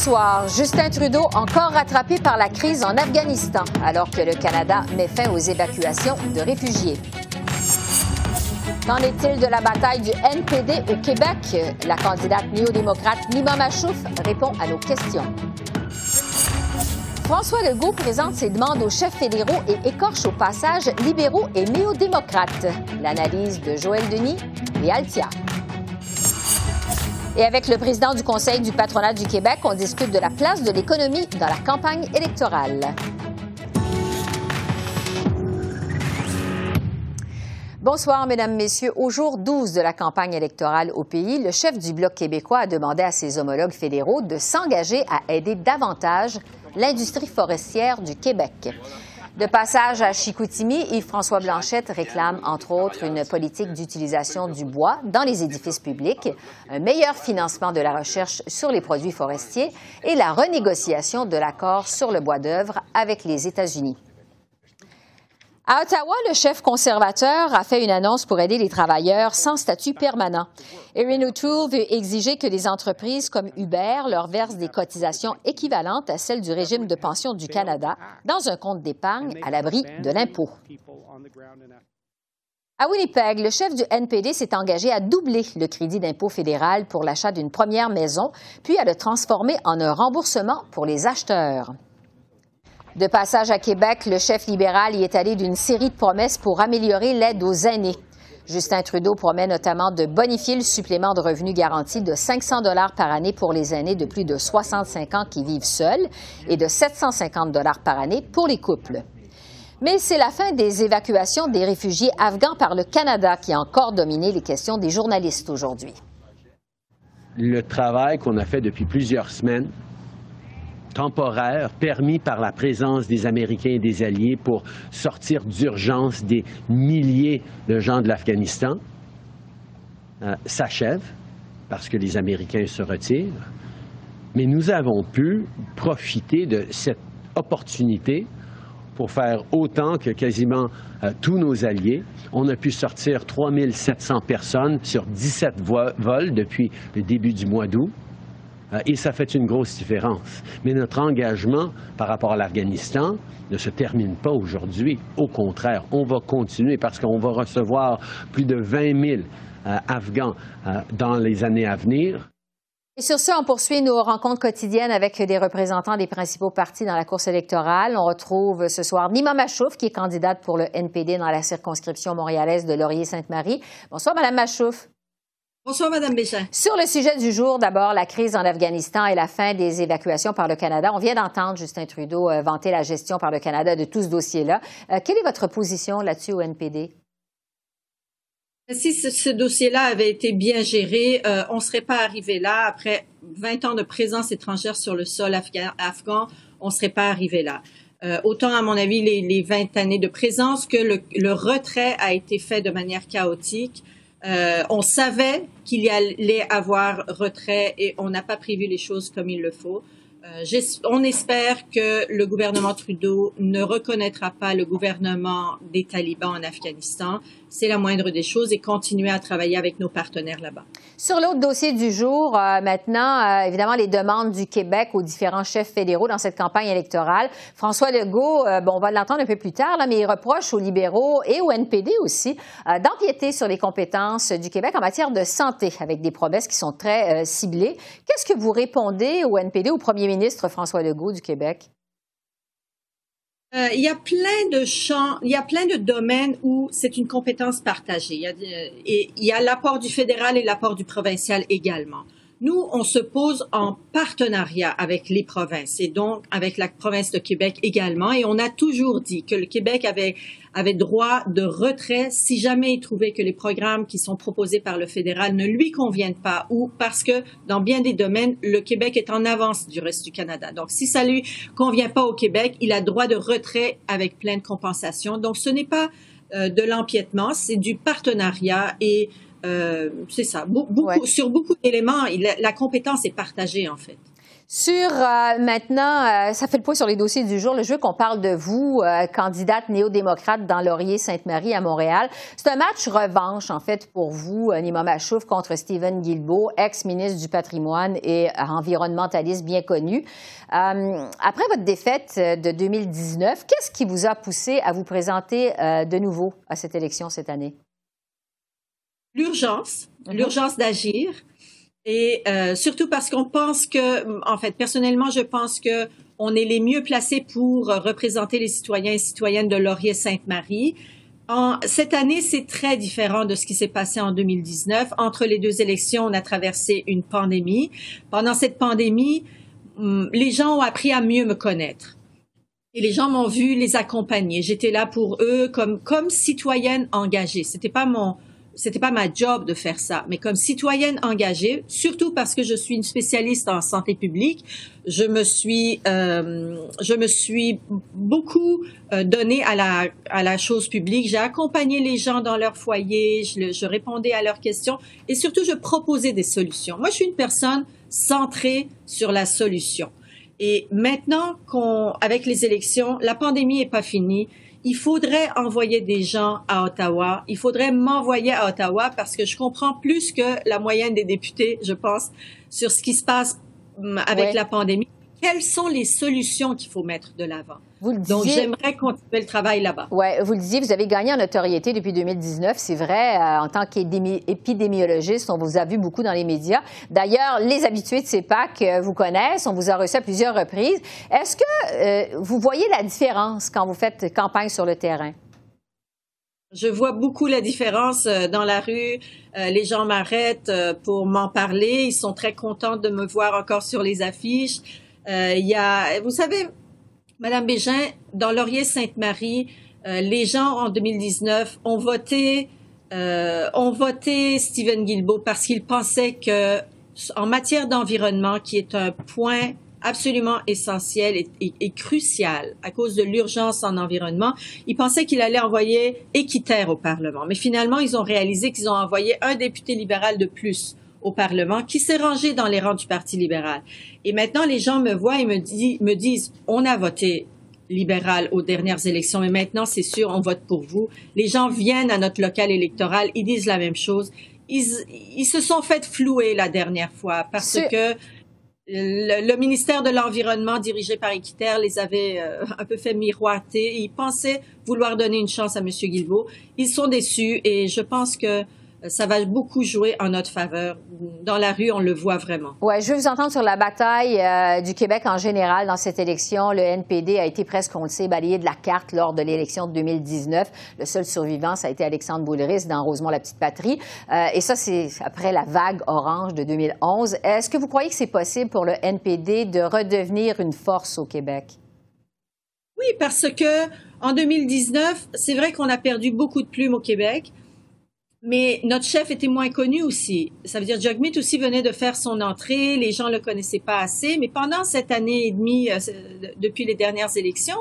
Soir, Justin Trudeau encore rattrapé par la crise en Afghanistan, alors que le Canada met fin aux évacuations de réfugiés. Qu'en est-il de la bataille du NPD au Québec? La candidate néo-démocrate Nima Machouf répond à nos questions. François Legault présente ses demandes aux chefs fédéraux et écorche au passage libéraux et néo-démocrates. L'analyse de Joël Denis et Altia. Et avec le président du Conseil du patronat du Québec, on discute de la place de l'économie dans la campagne électorale. Bonsoir, Mesdames, Messieurs. Au jour 12 de la campagne électorale au pays, le chef du Bloc québécois a demandé à ses homologues fédéraux de s'engager à aider davantage l'industrie forestière du Québec. De passage à Chicoutimi, Yves-François Blanchette réclame, entre autres, une politique d'utilisation du bois dans les édifices publics, un meilleur financement de la recherche sur les produits forestiers et la renégociation de l'accord sur le bois d'œuvre avec les États-Unis. À Ottawa, le chef conservateur a fait une annonce pour aider les travailleurs sans statut permanent. Erin O'Toole veut exiger que les entreprises comme Uber leur versent des cotisations équivalentes à celles du régime de pension du Canada dans un compte d'épargne à l'abri de l'impôt. À Winnipeg, le chef du NPD s'est engagé à doubler le crédit d'impôt fédéral pour l'achat d'une première maison, puis à le transformer en un remboursement pour les acheteurs. De passage à Québec, le chef libéral y est allé d'une série de promesses pour améliorer l'aide aux aînés. Justin Trudeau promet notamment de bonifier le supplément de revenus garanti de 500 dollars par année pour les aînés de plus de 65 ans qui vivent seuls et de 750 dollars par année pour les couples. Mais c'est la fin des évacuations des réfugiés afghans par le Canada qui a encore dominé les questions des journalistes aujourd'hui. Le travail qu'on a fait depuis plusieurs semaines temporaire permis par la présence des Américains et des Alliés pour sortir d'urgence des milliers de gens de l'Afghanistan euh, s'achève parce que les Américains se retirent. Mais nous avons pu profiter de cette opportunité pour faire autant que quasiment euh, tous nos alliés. On a pu sortir 3700 personnes sur 17 vols depuis le début du mois d'août. Euh, et ça fait une grosse différence. Mais notre engagement par rapport à l'Afghanistan ne se termine pas aujourd'hui. Au contraire, on va continuer parce qu'on va recevoir plus de 20 000 euh, Afghans euh, dans les années à venir. Et sur ce, on poursuit nos rencontres quotidiennes avec des représentants des principaux partis dans la course électorale. On retrouve ce soir Nima Machouf, qui est candidate pour le NPD dans la circonscription montréalaise de Laurier-Sainte-Marie. Bonsoir, Madame Machouf. Bonsoir, Mme Béchin. Sur le sujet du jour, d'abord, la crise en Afghanistan et la fin des évacuations par le Canada. On vient d'entendre Justin Trudeau euh, vanter la gestion par le Canada de tout ce dossier-là. Euh, quelle est votre position là-dessus au NPD? Si ce, dossier-là avait été bien géré, euh, on ne serait pas arrivé là. Après 20 ans de présence étrangère sur le sol afghan, on ne serait pas arrivé là. autant, à mon avis, les, les, 20 années de présence que le, le retrait a été fait de manière chaotique. Euh, on savait qu'il allait avoir retrait et on n'a pas prévu les choses comme il le faut. Euh, on espère que le gouvernement Trudeau ne reconnaîtra pas le gouvernement des talibans en Afghanistan c'est la moindre des choses et continuer à travailler avec nos partenaires là-bas. Sur l'autre dossier du jour, euh, maintenant, euh, évidemment, les demandes du Québec aux différents chefs fédéraux dans cette campagne électorale. François Legault, euh, bon, on va l'entendre un peu plus tard, là, mais il reproche aux libéraux et au NPD aussi d'empiéter sur les compétences du Québec en matière de santé avec des promesses qui sont très ciblées. Qu'est-ce que vous répondez au NPD, au premier ministre François Legault du Québec? Euh, il y a plein de champs, il y a plein de domaines où c'est une compétence partagée. Il y a, et il y a l'apport du fédéral et l'apport du provincial également. Nous, on se pose en partenariat avec les provinces et donc avec la province de Québec également. Et on a toujours dit que le Québec avait, avait droit de retrait si jamais il trouvait que les programmes qui sont proposés par le fédéral ne lui conviennent pas ou parce que dans bien des domaines, le Québec est en avance du reste du Canada. Donc, si ça lui convient pas au Québec, il a droit de retrait avec pleine compensation. Donc, ce n'est pas euh, de l'empiètement, c'est du partenariat et euh, c'est ça. Sur beaucoup d'éléments, la, compétence est partagée, en fait. Sur euh, maintenant, euh, ça fait le point sur les dossiers du jour. Le jeu qu'on parle de vous, candidate néo-démocrate dans Laurier-Sainte-Marie à Montréal. C'est un match revanche, en fait, pour vous, Nima Machouf, contre Stephen Guilbeault, ex-ministre du patrimoine et environnementaliste bien connu. après votre défaite de 2019, qu'est-ce qui vous a poussé à vous présenter de nouveau à cette élection cette année? L'urgence, mhm. l'urgence d'agir. Et euh, surtout parce qu'on pense que, en fait, personnellement, je pense que on est les mieux placés pour représenter les citoyens et citoyennes de Laurier-Sainte-Marie. En, cette année, c'est très différent de ce qui s'est passé en 2019. Entre les deux élections, on a traversé une pandémie. Pendant cette pandémie, hum, les gens ont appris à mieux me connaître. Et les gens m'ont vu les accompagner. J'étais là pour eux comme, comme citoyenne engagée. C'était pas mon, c'était pas ma job de faire ça, mais comme citoyenne engagée, surtout parce que je suis une spécialiste en santé publique, je me suis, euh, je me suis beaucoup euh, donnée à la, à la chose publique. J'ai accompagné les gens dans leur foyer, je, je répondais à leurs questions et surtout je proposais des solutions. Moi, je suis une personne centrée sur la solution. Et maintenant qu'on, avec les élections, la pandémie est pas finie il faudrait envoyer des gens à Ottawa. Il faudrait m'envoyer à Ottawa parce que je comprends plus que la moyenne des députés, je pense, sur ce qui se passe hum, avec la pandémie quelles sont les solutions qu'il faut mettre de l'avant? Vous le disiez, Donc, j'aimerais continuer le travail là-bas. Oui, vous le disiez, vous avez gagné en notoriété depuis 2019. C'est vrai, euh, en tant qu'épidémiologiste, on vous a vu beaucoup dans les médias. D'ailleurs, les habitués de CEPAC euh, vous connaissent. On vous a reçu à plusieurs reprises. Est-ce que euh, vous voyez la différence quand vous faites campagne sur le terrain? Je vois beaucoup la différence dans la rue. les gens m'arrêtent pour m'en parler. Ils sont très contents de me voir encore sur les affiches. Il y a, vous savez, Madame Bégin, dans Laurier-Sainte-Marie, euh, les gens en 2019 ont voté, euh, ont voté Stephen Guilbeault parce qu'ils pensaient que, en matière d'environnement, qui est un point absolument essentiel et, et, crucial à cause de l'urgence en environnement. Ils pensaient qu'il allait envoyer équitaire au Parlement. Mais finalement, ils ont réalisé qu'ils ont envoyé un député libéral de plus au Parlement qui s'est rangé dans les rangs du Parti libéral. Et maintenant, les gens me voient et me, me disent, on a voté libéral aux dernières élections, mais maintenant, c'est sûr, on vote pour vous. Les gens viennent à notre local électoral, ils disent la même chose. Ils, ils se sont fait flouer la dernière fois parce que le, ministère de l'Environnement, dirigé par Équiterre, les avait euh, un peu fait miroiter. Ils pensaient vouloir donner une chance à M. Guilbeault. Ils sont déçus et je pense que ça va beaucoup jouer en notre faveur. Dans la rue, on le voit vraiment. Ouais, je veux vous entendre sur la bataille euh, du Québec en général dans cette élection. Le NPD a été presque, on le sait, balayé de la carte lors de l'élection de 2019. Le seul survivant, ça a été Alexandre Boulris dans Rosemont-la-Petite-Patrie. Euh, et ça, c'est après la vague orange de 2011. Est-ce que vous croyez que c'est possible pour le NPD de redevenir une force au Québec? Oui, parce que en 2019, c'est vrai qu'on a perdu beaucoup de plumes au Québec. Mais notre chef était moins connu aussi. Ça veut dire Jagmeet aussi venait de faire son entrée, les gens le connaissaient pas assez. Mais pendant cette année et demie, euh, depuis les dernières élections,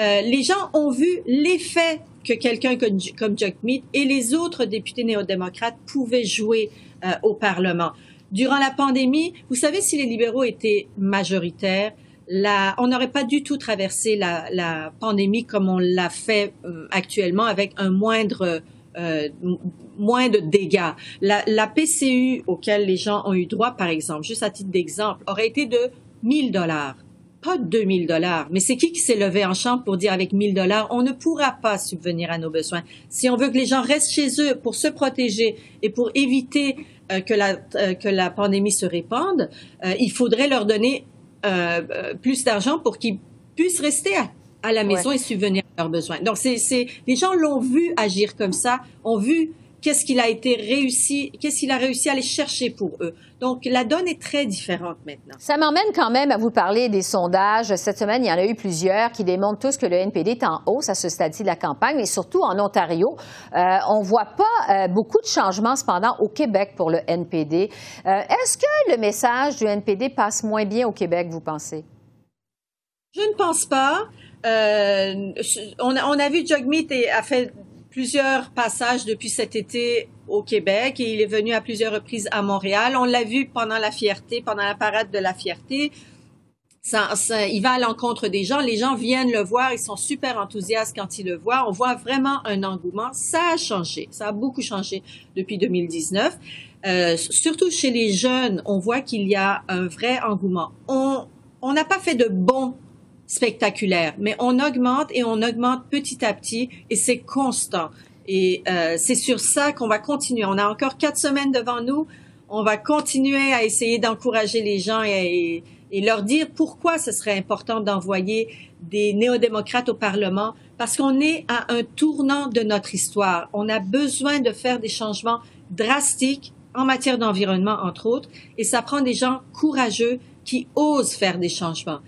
euh, les gens ont vu l'effet que quelqu'un comme, comme Jagmeet et les autres députés néo-démocrates pouvaient jouer euh, au Parlement. Durant la pandémie, vous savez, si les libéraux étaient majoritaires, on n'aurait pas du tout traversé la pandémie comme on l'a fait actuellement avec un moindre euh, moins de dégâts. La, PCU auquel les gens ont eu droit, par exemple, juste à titre d'exemple, aurait été de 1000 dollars, pas 2000 dollars. Mais c'est qui qui s'est levé en chambre pour dire avec 1000 dollars, on ne pourra pas subvenir à nos besoins? Si on veut que les gens restent chez eux pour se protéger et pour éviter euh, que, la, euh, que la pandémie se répande, il faudrait leur donner plus d'argent pour qu'ils puissent rester à à la maison et subvenir à leurs besoins. Donc, c'est, c'est, les gens l'ont vu agir comme ça, ont vu qu'est-ce qu'il a été réussi, qu'est-ce qu'il a réussi à aller chercher pour eux. Donc, la donne est très différente maintenant. Ça m'emmène quand même à vous parler des sondages. Cette semaine, il y en a eu plusieurs qui démontrent tous que le NPD est en hausse à ce stade-ci de la campagne, mais surtout en Ontario. Euh, on ne voit pas euh, beaucoup de changements, cependant, au Québec pour le NPD. Euh, est-ce que le message du NPD passe moins bien au Québec, vous pensez? Je ne pense pas. On, a, on a vu Jagmeet a fait plusieurs passages depuis cet été au Québec et il est venu à plusieurs reprises à Montréal. On l'a vu pendant la fierté, pendant la parade de la fierté. Ça, il va à l'encontre des gens. Les gens viennent le voir. Ils sont super enthousiastes quand ils le voient. On voit vraiment un engouement. Ça a changé. Ça a beaucoup changé depuis 2019. Euh, surtout chez les jeunes, on voit qu'il y a un vrai engouement. On n'a pas fait de bons spectaculaire, mais on augmente et on augmente petit à petit et c'est constant. Et euh, c'est sur ça qu'on va continuer. On a encore quatre semaines devant nous. On va continuer à essayer d'encourager les gens et, et, leur dire pourquoi ce serait important d'envoyer des néo-démocrates au Parlement, parce qu'on est à un tournant de notre histoire. On a besoin de faire des changements drastiques en matière d'environnement, entre autres, et ça prend des gens courageux qui osent faire des changements.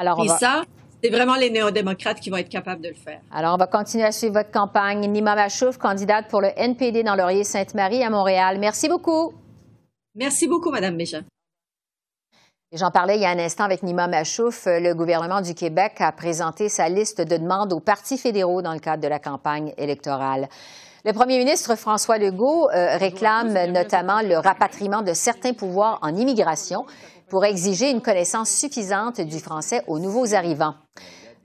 Alors, Et ça, c'est vraiment les néo-démocrates qui vont être capables de le faire. Alors, on va continuer à suivre votre campagne. Nima Machouf, candidate pour le NPD dans Laurier-Sainte-Marie à Montréal. Merci beaucoup. Merci beaucoup, Madame Méjean. J'en parlais il y a un instant avec Nima Machouf. Le gouvernement du Québec a présenté sa liste de demandes aux partis fédéraux dans le cadre de la campagne électorale. Le premier ministre François Legault euh, réclame notamment le rapatriement de certains pouvoirs en immigration pour exiger une connaissance suffisante du français aux nouveaux arrivants.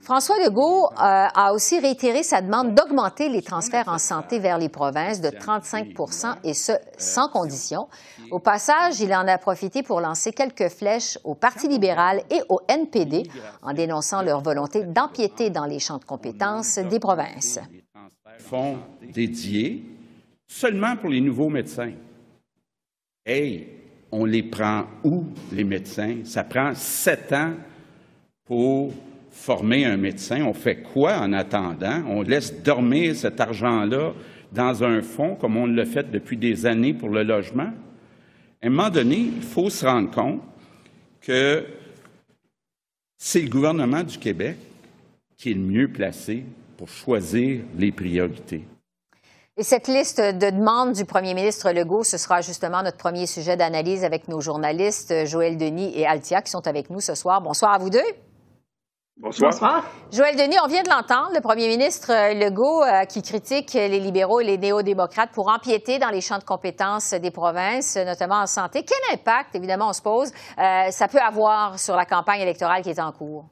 François Legault euh, a aussi réitéré sa demande d'augmenter les transferts en santé vers les provinces de 35% et ce, sans condition. Au passage, il en a profité pour lancer quelques flèches au Parti libéral et au NPD en dénonçant leur volonté d'empiéter dans les champs de compétences des provinces. Fonds dédiés seulement pour les nouveaux médecins. Hey, on les prend où, les médecins? Ça prend sept ans pour former un médecin. On fait quoi en attendant? On laisse dormir cet argent-là dans un fonds comme on l'a fait depuis des années pour le logement? À un moment donné, il faut se rendre compte que c'est le gouvernement du Québec qui est le mieux placé pour choisir les priorités. Et cette liste de demandes du premier ministre Legault, ce sera justement notre premier sujet d'analyse avec nos journalistes Joël Denis et Altia qui sont avec nous ce soir. Bonsoir à vous deux. Bonsoir. Bonsoir. Joël Denis, on vient de l'entendre, le premier ministre Legault euh, qui critique les libéraux et les néo-démocrates pour empiéter dans les champs de compétences des provinces, notamment en santé. Quel impact, évidemment, on se pose, euh, ça peut avoir sur la campagne électorale qui est en cours?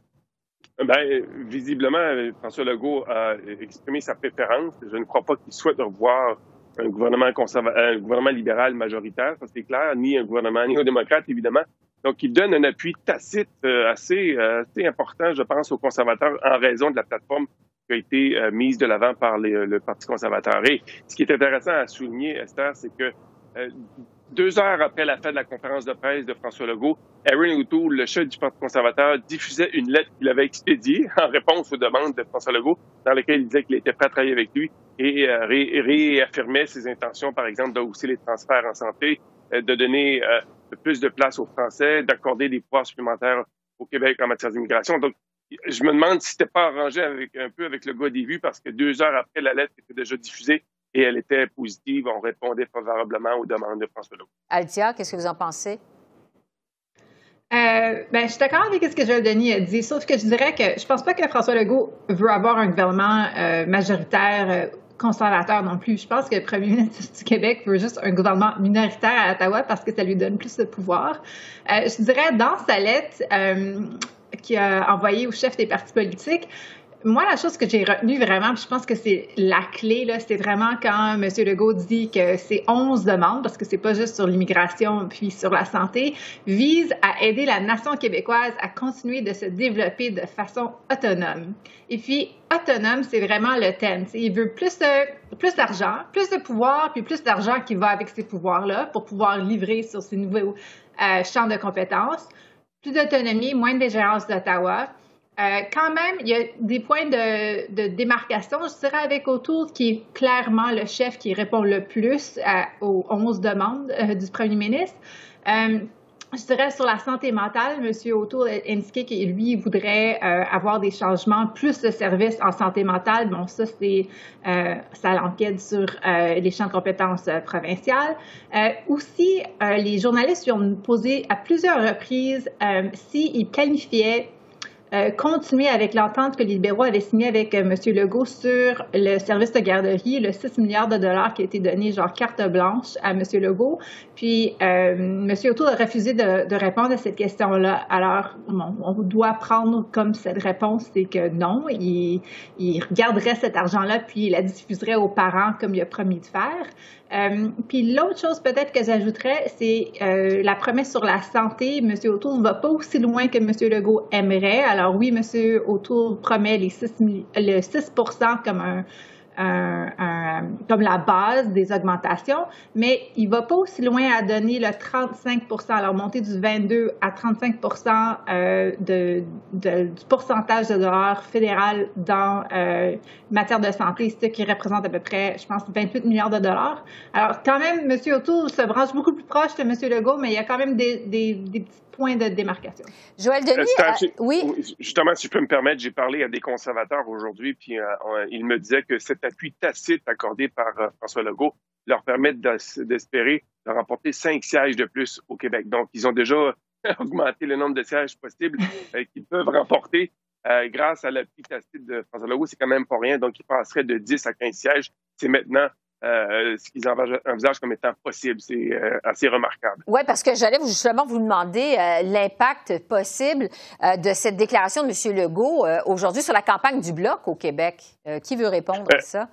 Ben, visiblement, François Legault a exprimé sa préférence. Je ne crois pas qu'il souhaite revoir un gouvernement un gouvernement libéral majoritaire, ça c'est clair, ni un gouvernement néo-démocrate, évidemment. Donc, il donne un appui tacite euh, assez, euh, assez important, je pense, aux conservateurs en raison de la plateforme qui a été euh, mise de l'avant par le Parti conservateur. Et ce qui est intéressant à souligner, Esther, c'est que deux heures après la fin de la conférence de presse de François Legault, Aaron O'Toole, le chef du Parti conservateur, diffusait une lettre qu'il avait expédiée en réponse aux demandes de François Legault, dans laquelle il disait qu'il était prêt à travailler avec lui et euh, réaffirmait ses intentions, par exemple, d'hausser les transferts en santé, euh, de donner euh, plus de place aux Français, d'accorder des pouvoirs supplémentaires au Québec en matière d'immigration. Donc, je me demande si c'était pas arrangé avec, un peu avec le gars des vues, parce que deux heures après, la lettre était déjà diffusée et elle était positive. On répondait favorablement aux demandes de François Legault. Altia, qu'est-ce que vous en pensez? Euh, ben, je suis d'accord avec ce que Joël Denis a dit, sauf que je dirais que je pense pas que François Legault veut avoir un gouvernement euh, majoritaire euh, conservateur non plus. Je pense que le premier ministre du Québec veut juste un gouvernement minoritaire à Ottawa parce que ça lui donne plus de pouvoir. je dirais dans sa lettre qu'il a envoyée au chef des partis politiques, moi, la chose que j'ai retenue vraiment, je pense que c'est la clé, là, c'est vraiment quand M. Legault dit que ces 11 demandes, parce que c'est pas juste sur l'immigration puis sur la santé, visent à aider la nation québécoise à continuer de se développer de façon autonome. Et puis, autonome, c'est vraiment le thème. Il veut plus, plus d'argent, plus de pouvoir, puis plus d'argent qui va avec ces pouvoirs-là pour pouvoir livrer sur ces nouveaux euh, champs de compétences, plus d'autonomie, moins de d'Ottawa Euh, quand même, il y a des points de, démarcation, je dirais, avec O'Toole, qui est clairement le chef qui répond le plus aux 11 demandes euh, du premier ministre. Euh, je dirais sur la santé mentale, M. O'Toole a indiqué qu'il lui voudrait avoir des changements, plus de services en santé mentale. Bon, ça, c'est ça l'enquête sur les champs de compétences provinciales. aussi, les journalistes lui ont posé à plusieurs reprises s'il planifiait euh, continuer avec l'entente que les libéraux avaient signée avec euh, M. Legault sur le service de garderie, le 6 milliards de dollars qui a été donné, genre carte blanche à M. Legault. Puis, euh, M. O'Toole a refusé de, répondre à cette question-là. Alors, on doit prendre comme cette réponse, c'est que non, il, il regarderait cet argent-là, puis il la diffuserait aux parents comme il a promis de faire. Euh, puis l'autre chose peut-être que j'ajouterais, c'est euh, la promesse sur la santé. M. O'Toole ne va pas aussi loin que M. Legault aimerait. Alors oui, M. O'Toole promet les 6, le 6% comme un, comme la base des augmentations, mais il ne va pas aussi loin à donner le 35% alors monter du 22 à 35 euh, de, du pourcentage de dollars fédéral dans euh, matière de santé, ce qui représente à peu près, je pense, 28 milliards de dollars. Alors, quand même, M. O'Toole se branche beaucoup plus proche de M. Legault, mais il y a quand même des, des, petits point de démarcation. Joël Denis, euh, oui. Justement, si je peux me permettre, j'ai parlé à des conservateurs aujourd'hui, puis euh, ils me disaient que cet appui tacite accordé par euh, François Legault leur permet d'espérer de remporter cinq sièges de plus au Québec. Donc, ils ont déjà augmenté le nombre de sièges possibles qu'ils peuvent remporter grâce à l'appui tacite de François Legault. C'est quand même pas rien. Donc, ils passeraient de 10 à 15 sièges. C'est maintenant euh, ce qu'ils envisagent comme étant possible. C'est euh, assez remarquable. Oui, parce que j'allais justement vous demander euh, l'impact possible de cette déclaration de M. Legault aujourd'hui sur la campagne du Bloc au Québec. qui veut répondre à ça?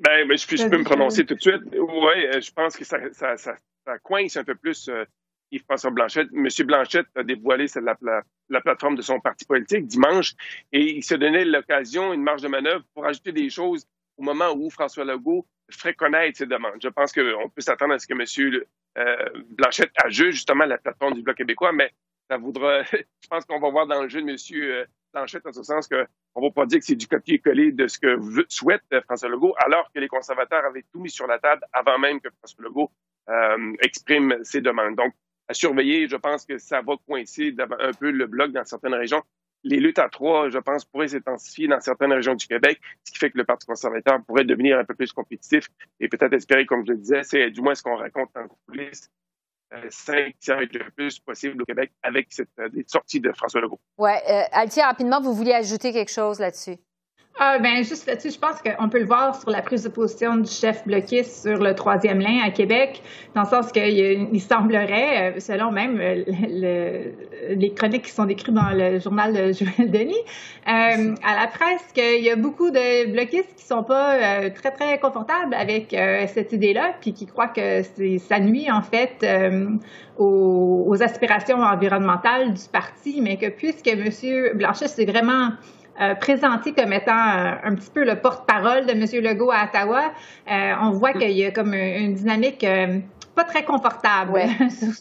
Ben, ben je, peux me prononcer tout de suite. Oui, je pense que ça, ça, ça, coince un peu plus Yves-François Blanchette. M. Blanchette a dévoilé la, la, la, plateforme de son parti politique dimanche et il se donnait l'occasion, une marge de manœuvre pour ajouter des choses au moment où François Legault ferait connaître demandes. Je pense qu'on peut s'attendre à ce que M. Euh, Blanchette ajuste justement la plateforme du Bloc québécois, mais ça voudra. je pense qu'on va voir dans le jeu de M. Euh, Blanchette en ce sens qu'on ne va pas dire que c'est du copier-coller de ce que souhaite euh, François Legault, alors que les conservateurs avaient tout mis sur la table avant même que François Legault exprime ses demandes. Donc, à surveiller, je pense que ça va coincer un peu le bloc dans certaines régions les luttes à trois, je pense, pourraient s'intensifier dans certaines régions du Québec, ce qui fait que le Parti conservateur pourrait devenir un peu plus compétitif et peut-être espérer, comme je le disais, c'est du moins ce qu'on raconte en coulisses, euh, cinq de plus possible au Québec avec cette euh, sortie de François Legault. Oui. Euh, Altia, rapidement, vous vouliez ajouter quelque chose là-dessus? Ah, ben, juste là-dessus, je pense qu'on peut le voir sur la prise de position du chef bloquiste sur le troisième lien à Québec, dans le sens qu'il semblerait, euh, selon même euh, les chroniques qui sont décrites dans le journal de Joël Denis, euh, à la presse, qu'il y a beaucoup de bloquistes qui sont pas très, très confortables avec cette idée-là, puis qui croient que ça nuit, en fait, aux, aspirations environnementales du parti, mais que puisque M. Blanchet, c'est vraiment euh, présenté comme étant euh, un petit peu le porte-parole de M. Legault à Ottawa, euh, on voit qu'il y a comme une, dynamique pas très confortable sur,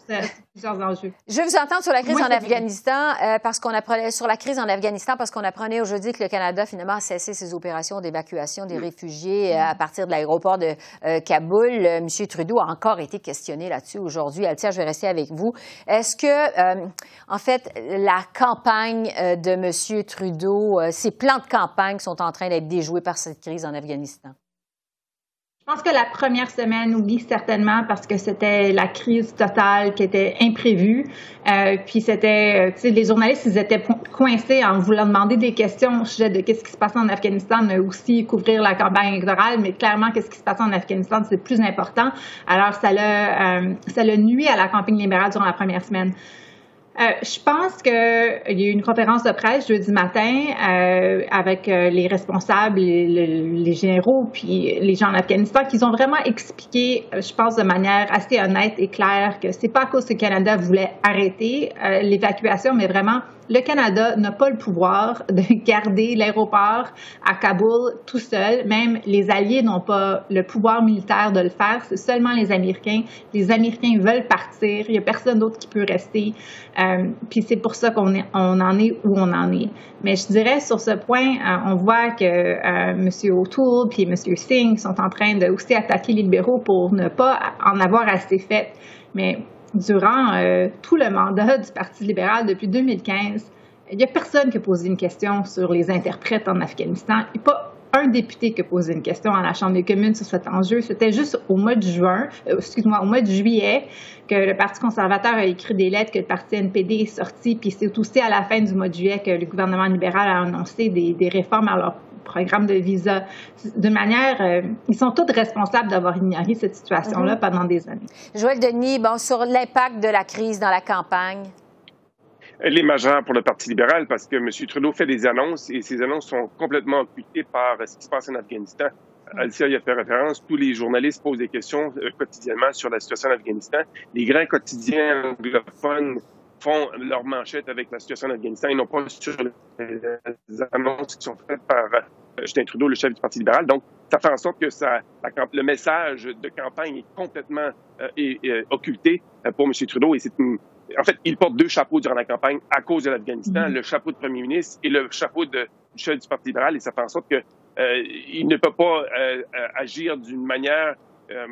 plusieurs enjeux. Je vais vous entendre sur la crise en Afghanistan parce qu'on apprenait sur la crise en Afghanistan parce qu'on apprenait aujourd'hui que le Canada finalement a cessé ses opérations d'évacuation des réfugiés à partir de l'aéroport de Kaboul. Monsieur Trudeau a encore été questionné là-dessus aujourd'hui. Altia, je vais rester avec vous. Est-ce que en fait la campagne de Monsieur Trudeau ces plans de campagne sont en train d'être déjoués par cette crise en Afghanistan? Je pense que la première semaine, oui, certainement, parce que c'était la crise totale qui était imprévue. Euh, puis c'était, euh, tu sais, les journalistes, ils étaient coincés en voulant demander des questions au sujet de qu'est-ce qui se passe en Afghanistan, mais aussi couvrir la campagne électorale. Mais clairement, qu'est-ce qui se passe en Afghanistan, c'est plus important. Alors, ça l'a, euh, ça l'a nuit à la campagne libérale durant la première semaine. Euh, je pense qu'il y a eu une conférence de presse jeudi matin euh, avec euh, les responsables, les, généraux, puis les gens en Afghanistan, qui ont vraiment expliqué, je pense de manière assez honnête et claire, que c'est pas à cause que le Canada voulait arrêter l'évacuation, mais vraiment le Canada n'a pas le pouvoir de garder l'aéroport à Kaboul tout seul. Même les Alliés n'ont pas le pouvoir militaire de le faire. C'est seulement les Américains. Les Américains veulent partir. Il n'y a personne d'autre qui peut rester. Euh, puis c'est pour ça qu'on on en est où on en est. Mais je dirais sur ce point, euh, on voit que euh, M. O'Toole puis M. Singh sont en train de attaquer les libéraux pour ne pas en avoir assez fait. Mais durant tout le mandat du Parti libéral depuis 2015, il n'y a personne qui a posé une question sur les interprètes en Afghanistan. Il n'y a pas un député qui a posé une question à la Chambre des communes sur cet enjeu. C'était juste au mois de juin, euh, excuse-moi, au mois de juillet, que le Parti conservateur a écrit des lettres, que le Parti NPD est sorti, puis c'est aussi à la fin du mois de juillet que le gouvernement libéral a annoncé des, réformes à leur programme de visa. De manière, euh, ils sont tous responsables d'avoir ignoré cette situation-là mm-hmm. pendant des années. Joël Denis, bon, sur l'impact de la crise dans la campagne elle est majeure pour le Parti libéral parce que M. Trudeau fait des annonces et ces annonces sont complètement occultées par ce qui se passe en Afghanistan. Alicia y a fait référence. Tous les journalistes posent des questions euh, quotidiennement sur la situation en Afghanistan. Les grands quotidiens anglophones font leur manchette avec la situation en Afghanistan et non pas sur les annonces qui sont faites par euh, Justin Trudeau, le chef du Parti libéral. Donc, ça fait en sorte que ça, le message de campagne est complètement euh, occulté pour M. Trudeau et c'est en fait, il porte deux chapeaux durant la campagne à cause de l'Afghanistan, mm-hmm. le chapeau de premier ministre et le chapeau de, du chef du Parti libéral, et ça fait en sorte que euh, il ne peut pas euh, euh, agir d'une manière,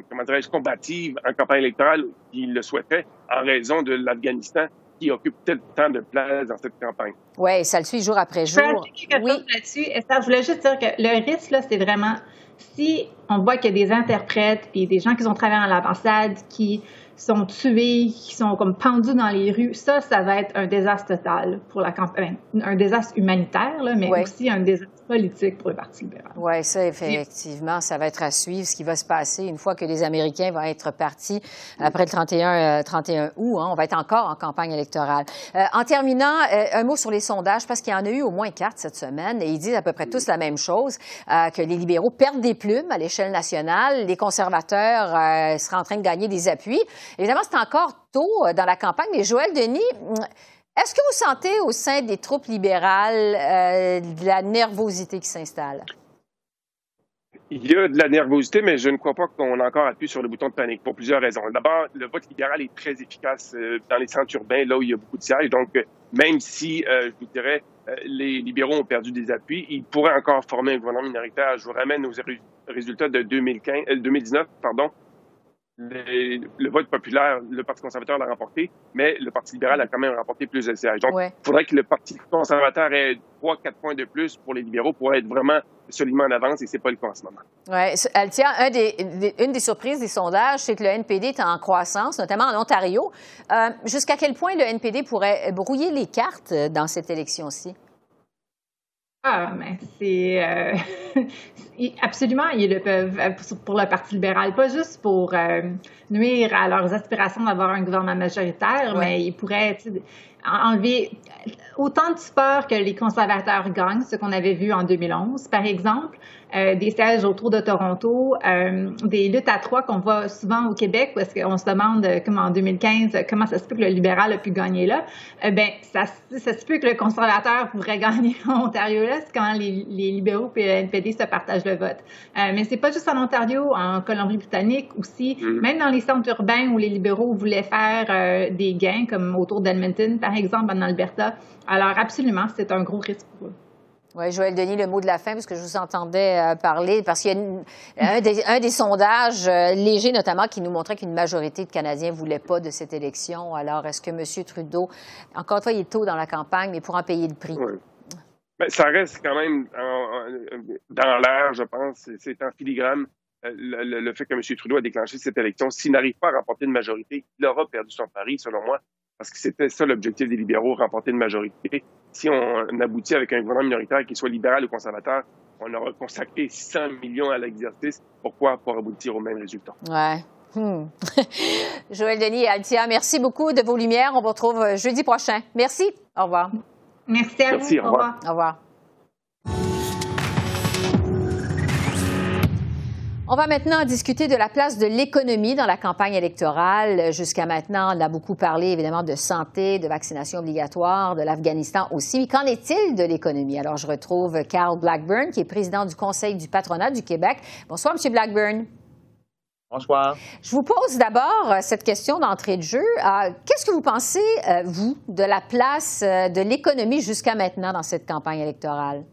comment dirais-je, combative en campagne électorale qu'il le souhaitait en raison de l'Afghanistan qui occupe tant de place dans cette campagne. Oui, ça le suit jour après jour. Je oui. là-dessus. Je voulais juste dire que le risque, là, c'est vraiment si on voit qu'il y a des interprètes et des gens qui ont travaillé à l'ambassade qui sont tués, qui sont comme pendus dans les rues, ça, ça va être un désastre total pour la campagne, un désastre humanitaire, là, mais aussi un désastre politique pour le Parti libéral. Oui, ça, effectivement, ça va être à suivre, ce qui va se passer une fois que les Américains vont être partis après le 31, 31 euh, août. Hein, on va être encore en campagne électorale. Euh, en terminant, euh, un mot sur les sondages, parce qu'il y en a eu au moins quatre cette semaine, et ils disent à peu près tous la même chose, que les libéraux perdent des plumes à l'échelle nationale, les conservateurs seraient en train de gagner des appuis. Évidemment, c'est encore tôt dans la campagne, mais Joël Denis, est-ce que vous sentez au sein des troupes libérales euh, de la nervosité qui s'installe? Il y a de la nervosité, mais je ne crois pas qu'on a encore appuyé sur le bouton de panique pour plusieurs raisons. D'abord, le vote libéral est très efficace euh, dans les centres urbains, là où il y a beaucoup de sièges. Donc, euh, même si, je vous dirais, les libéraux ont perdu des appuis, ils pourraient encore former un gouvernement minoritaire. Je vous ramène aux résultats de 2015, 2019, pardon, le vote populaire, le Parti conservateur l'a remporté, mais le Parti libéral a quand même remporté plus de sièges. Donc, il faudrait que le Parti conservateur ait trois, quatre points de plus pour les libéraux pour être vraiment solidement en avance, et c'est pas le cas en ce moment. Oui, Altia, un des, une des surprises des sondages, c'est que le NPD est en croissance, notamment en Ontario. Euh, jusqu'à quel point le NPD pourrait brouiller les cartes dans cette élection-ci? Ah, mais c'est euh, absolument, ils le peuvent euh, pour le Parti libéral, pas juste pour euh, nuire à leurs aspirations d'avoir un gouvernement majoritaire, mais ils pourraient enlever autant de support que les conservateurs gagnent, ce qu'on avait vu en 2011, par exemple. Euh, des sièges autour de Toronto, euh, des luttes à trois qu'on voit souvent au Québec, parce qu'on se demande, euh, comme en 2015, comment ça se peut que le libéral a pu gagner là. ben, ça, ça se peut que le conservateur pourrait gagner en Ontario là, c'est quand les, les, libéraux et le NPD se partagent le vote. mais c'est pas juste en Ontario, en Colombie-Britannique aussi, mm. même dans les centres urbains où les libéraux voulaient faire des gains, comme autour d'Edmonton, par exemple, en Alberta. Alors, absolument, c'est un gros risque pour eux. Oui, Joël Denis, le mot de la fin, parce que je vous entendais euh, parler, parce qu'il y a un, des, sondages euh, légers, notamment, qui nous montrait qu'une majorité de Canadiens ne voulaient pas de cette élection. Alors, est-ce que M. Trudeau, encore une fois, il est tôt dans la campagne, mais pour en payer le prix? Oui. Ben, ça reste quand même dans l'air, je pense. C'est en filigrane euh, le, fait que M. Trudeau a déclenché cette élection. S'il n'arrive pas à remporter une majorité, il aura perdu son pari, selon moi, parce que c'était ça l'objectif des libéraux, remporter une majorité si on aboutit avec un gouvernement minoritaire, qu'il soit libéral ou conservateur, on aura consacré 100 millions à l'exercice. Pourquoi? Pour aboutir au même résultat? Ouais. Hmm. Joël Denis et Altia, merci beaucoup de vos lumières. On vous retrouve jeudi prochain. Merci. Au revoir. Merci à merci, vous. Au revoir. Au revoir. On va maintenant discuter de la place de l'économie dans la campagne électorale. Jusqu'à maintenant, on a beaucoup parlé évidemment de santé, de vaccination obligatoire, de l'Afghanistan aussi. Mais qu'en est-il de l'économie? Alors, je retrouve Carl Blackburn, qui est président du Conseil du patronat du Québec. Bonsoir, M. Blackburn. Bonsoir. Je vous pose d'abord euh, cette question d'entrée de jeu. Euh, qu'est-ce que vous pensez, euh, vous, de la place de l'économie jusqu'à maintenant dans cette campagne électorale?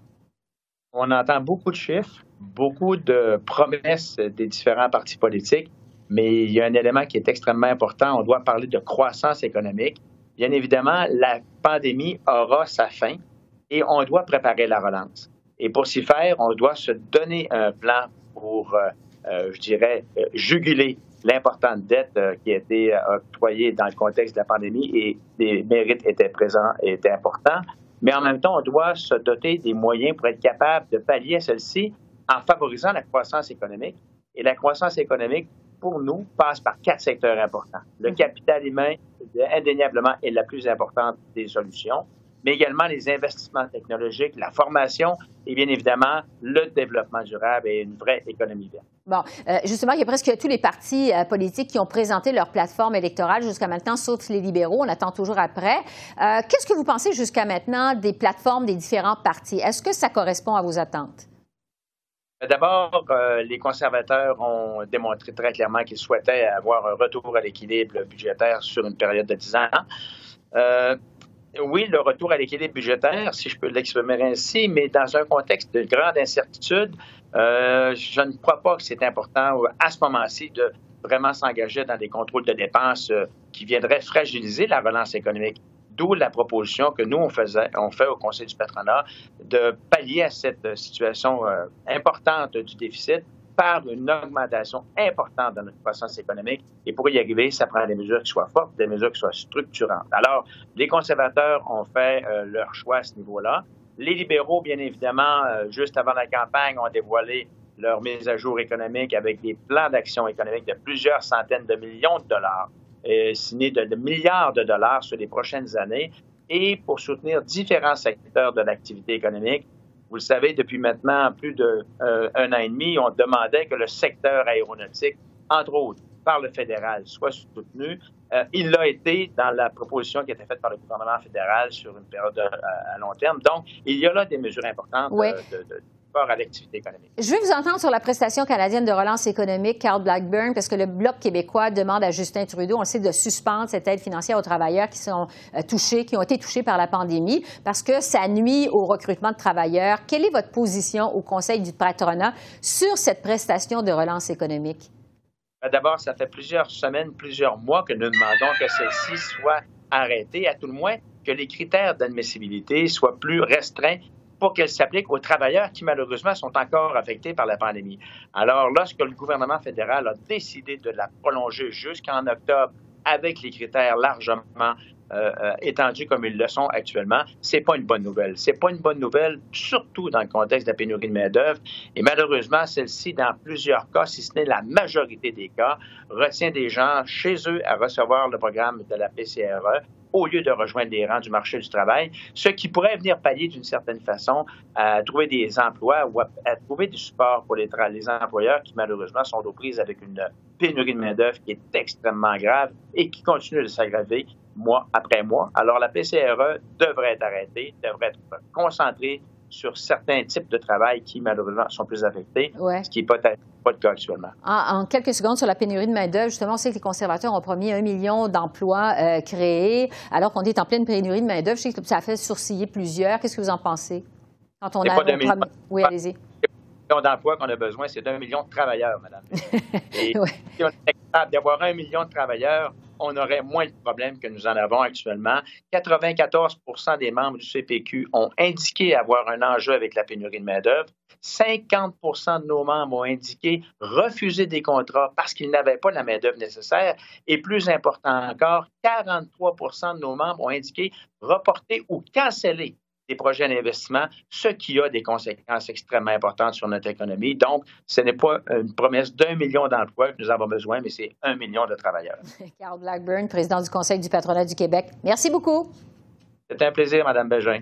On entend beaucoup de chiffres, beaucoup de promesses des différents partis politiques, mais il y a un élément qui est extrêmement important. On doit parler de croissance économique. Bien évidemment, la pandémie aura sa fin et on doit préparer la relance. Et pour s'y faire, on doit se donner un plan pour euh, je dirais, euh, juguler l'importante dette euh, qui a été octroyée dans le contexte de la pandémie et les mérites étaient présents et étaient importants. Mais en même temps, on doit se doter des moyens pour être capable de pallier celle-ci en favorisant la croissance économique. Et la croissance économique, pour nous, passe par quatre secteurs importants. Le mm-hmm. capital humain, indéniablement, est la plus importante des solutions mais également les investissements technologiques, la formation et bien évidemment le développement durable et une vraie économie verte. Bon, euh, justement, il y a presque tous les partis euh, politiques qui ont présenté leur plateforme électorale jusqu'à maintenant, sauf les libéraux. On attend toujours après. Euh, qu'est-ce que vous pensez jusqu'à maintenant des plateformes des différents partis? Est-ce que ça correspond à vos attentes? D'abord, les conservateurs ont démontré très clairement qu'ils souhaitaient avoir un retour à l'équilibre budgétaire sur une période de 10 ans oui, le retour à l'équilibre budgétaire, si je peux l'exprimer ainsi, mais dans un contexte de grande incertitude, euh, je ne crois pas que c'est important à ce moment-ci de vraiment s'engager dans des contrôles de dépenses euh, qui viendraient fragiliser la relance économique. D'où la proposition que nous, on, faisait, on fait au Conseil du patronat de pallier à cette situation euh, importante du déficit par une augmentation importante de notre croissance économique. Et pour y arriver, ça prend des mesures qui soient fortes, des mesures qui soient structurantes. Alors, les conservateurs ont fait euh, leur choix à ce niveau-là. Les libéraux, bien évidemment, euh, juste avant la campagne, ont dévoilé leur mise à jour économique avec des plans d'action économique de plusieurs centaines de millions de dollars, euh, signés de, de milliards de dollars sur les prochaines années, et pour soutenir différents secteurs de l'activité économique, vous le savez, depuis maintenant plus d'un euh, an et demi, on demandait que le secteur aéronautique, entre autres par le fédéral, soit soutenu. Euh, il l'a été dans la proposition qui a été faite par le gouvernement fédéral sur une période euh, à, long terme. Donc, il y a là des mesures importantes de à l'activité économique. Je vais vous entendre sur la prestation canadienne de relance économique, Carl Blackburn, parce que le Bloc québécois demande à Justin Trudeau, on le sait, de suspendre cette aide financière aux travailleurs qui sont euh, touchés, qui ont été touchés par la pandémie, parce que ça nuit au recrutement de travailleurs. Quelle est votre position au Conseil du patronat sur cette prestation de relance économique? Ben, d'abord, ça fait plusieurs semaines, plusieurs mois que nous demandons que celle-ci soit arrêtée, à tout le moins que les critères d'admissibilité soient plus restreints pour qu'elle s'applique aux travailleurs qui, malheureusement, sont encore affectés par la pandémie. Alors, lorsque le gouvernement fédéral a décidé de la prolonger jusqu'en octobre avec les critères largement euh, euh, étendus comme ils le sont actuellement, c'est pas une bonne nouvelle. C'est pas une bonne nouvelle, surtout dans le contexte de la pénurie de main-d'œuvre. Et malheureusement, celle-ci, dans plusieurs cas, si ce n'est la majorité des cas, retient des gens chez eux à recevoir le programme de la PCRE au lieu de rejoindre les rangs du marché du travail, ce qui pourrait venir pallier d'une certaine façon à trouver des emplois ou à, trouver du support pour les, employeurs qui malheureusement sont aux prises avec une pénurie de main-d'œuvre qui est extrêmement grave et qui continue de s'aggraver mois après mois. Alors la PCRE devrait être arrêtée, devrait être concentrée sur certains types de travail qui, malheureusement, sont plus affectés, ce qui n'est peut-être pas le cas actuellement. En, quelques secondes, sur la pénurie de main-d'œuvre, justement, on sait que les conservateurs ont promis un million d'emplois euh, créés, alors qu'on est en pleine pénurie de main-d'œuvre. Je sais que ça a fait sourciller plusieurs. Qu'est-ce que vous en pensez? Quand on a. Pas million, oui, allez-y. Le d'emplois qu'on a besoin, c'est d'un million de travailleurs, madame. Et si on est capable d'avoir un million de travailleurs, on aurait moins de problèmes que nous en avons actuellement. 94% des membres du CPQ ont indiqué avoir un enjeu avec la pénurie de main-d'œuvre. 50% de nos membres ont indiqué refuser des contrats parce qu'ils n'avaient pas la main-d'œuvre nécessaire. Et plus important encore, 43% de nos membres ont indiqué reporter ou canceller des projets d'investissement, ce qui a des conséquences extrêmement importantes sur notre économie. Donc, ce n'est pas une promesse d'un million d'emplois que nous avons besoin, mais c'est un million de travailleurs. Carl Blackburn, président du Conseil du patronat du Québec. Merci beaucoup. C'est un plaisir, Mme Bégin.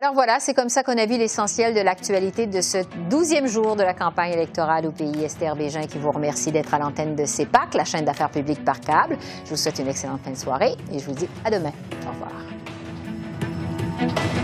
Alors voilà, c'est comme ça qu'on a vu l'essentiel de l'actualité de ce douzième jour de la campagne électorale au pays. Esther Bégin qui vous remercie d'être à l'antenne de CEPAC, la chaîne d'affaires publiques par câble. Je vous souhaite une excellente fin de soirée et je vous dis à demain. Au revoir. Thank you.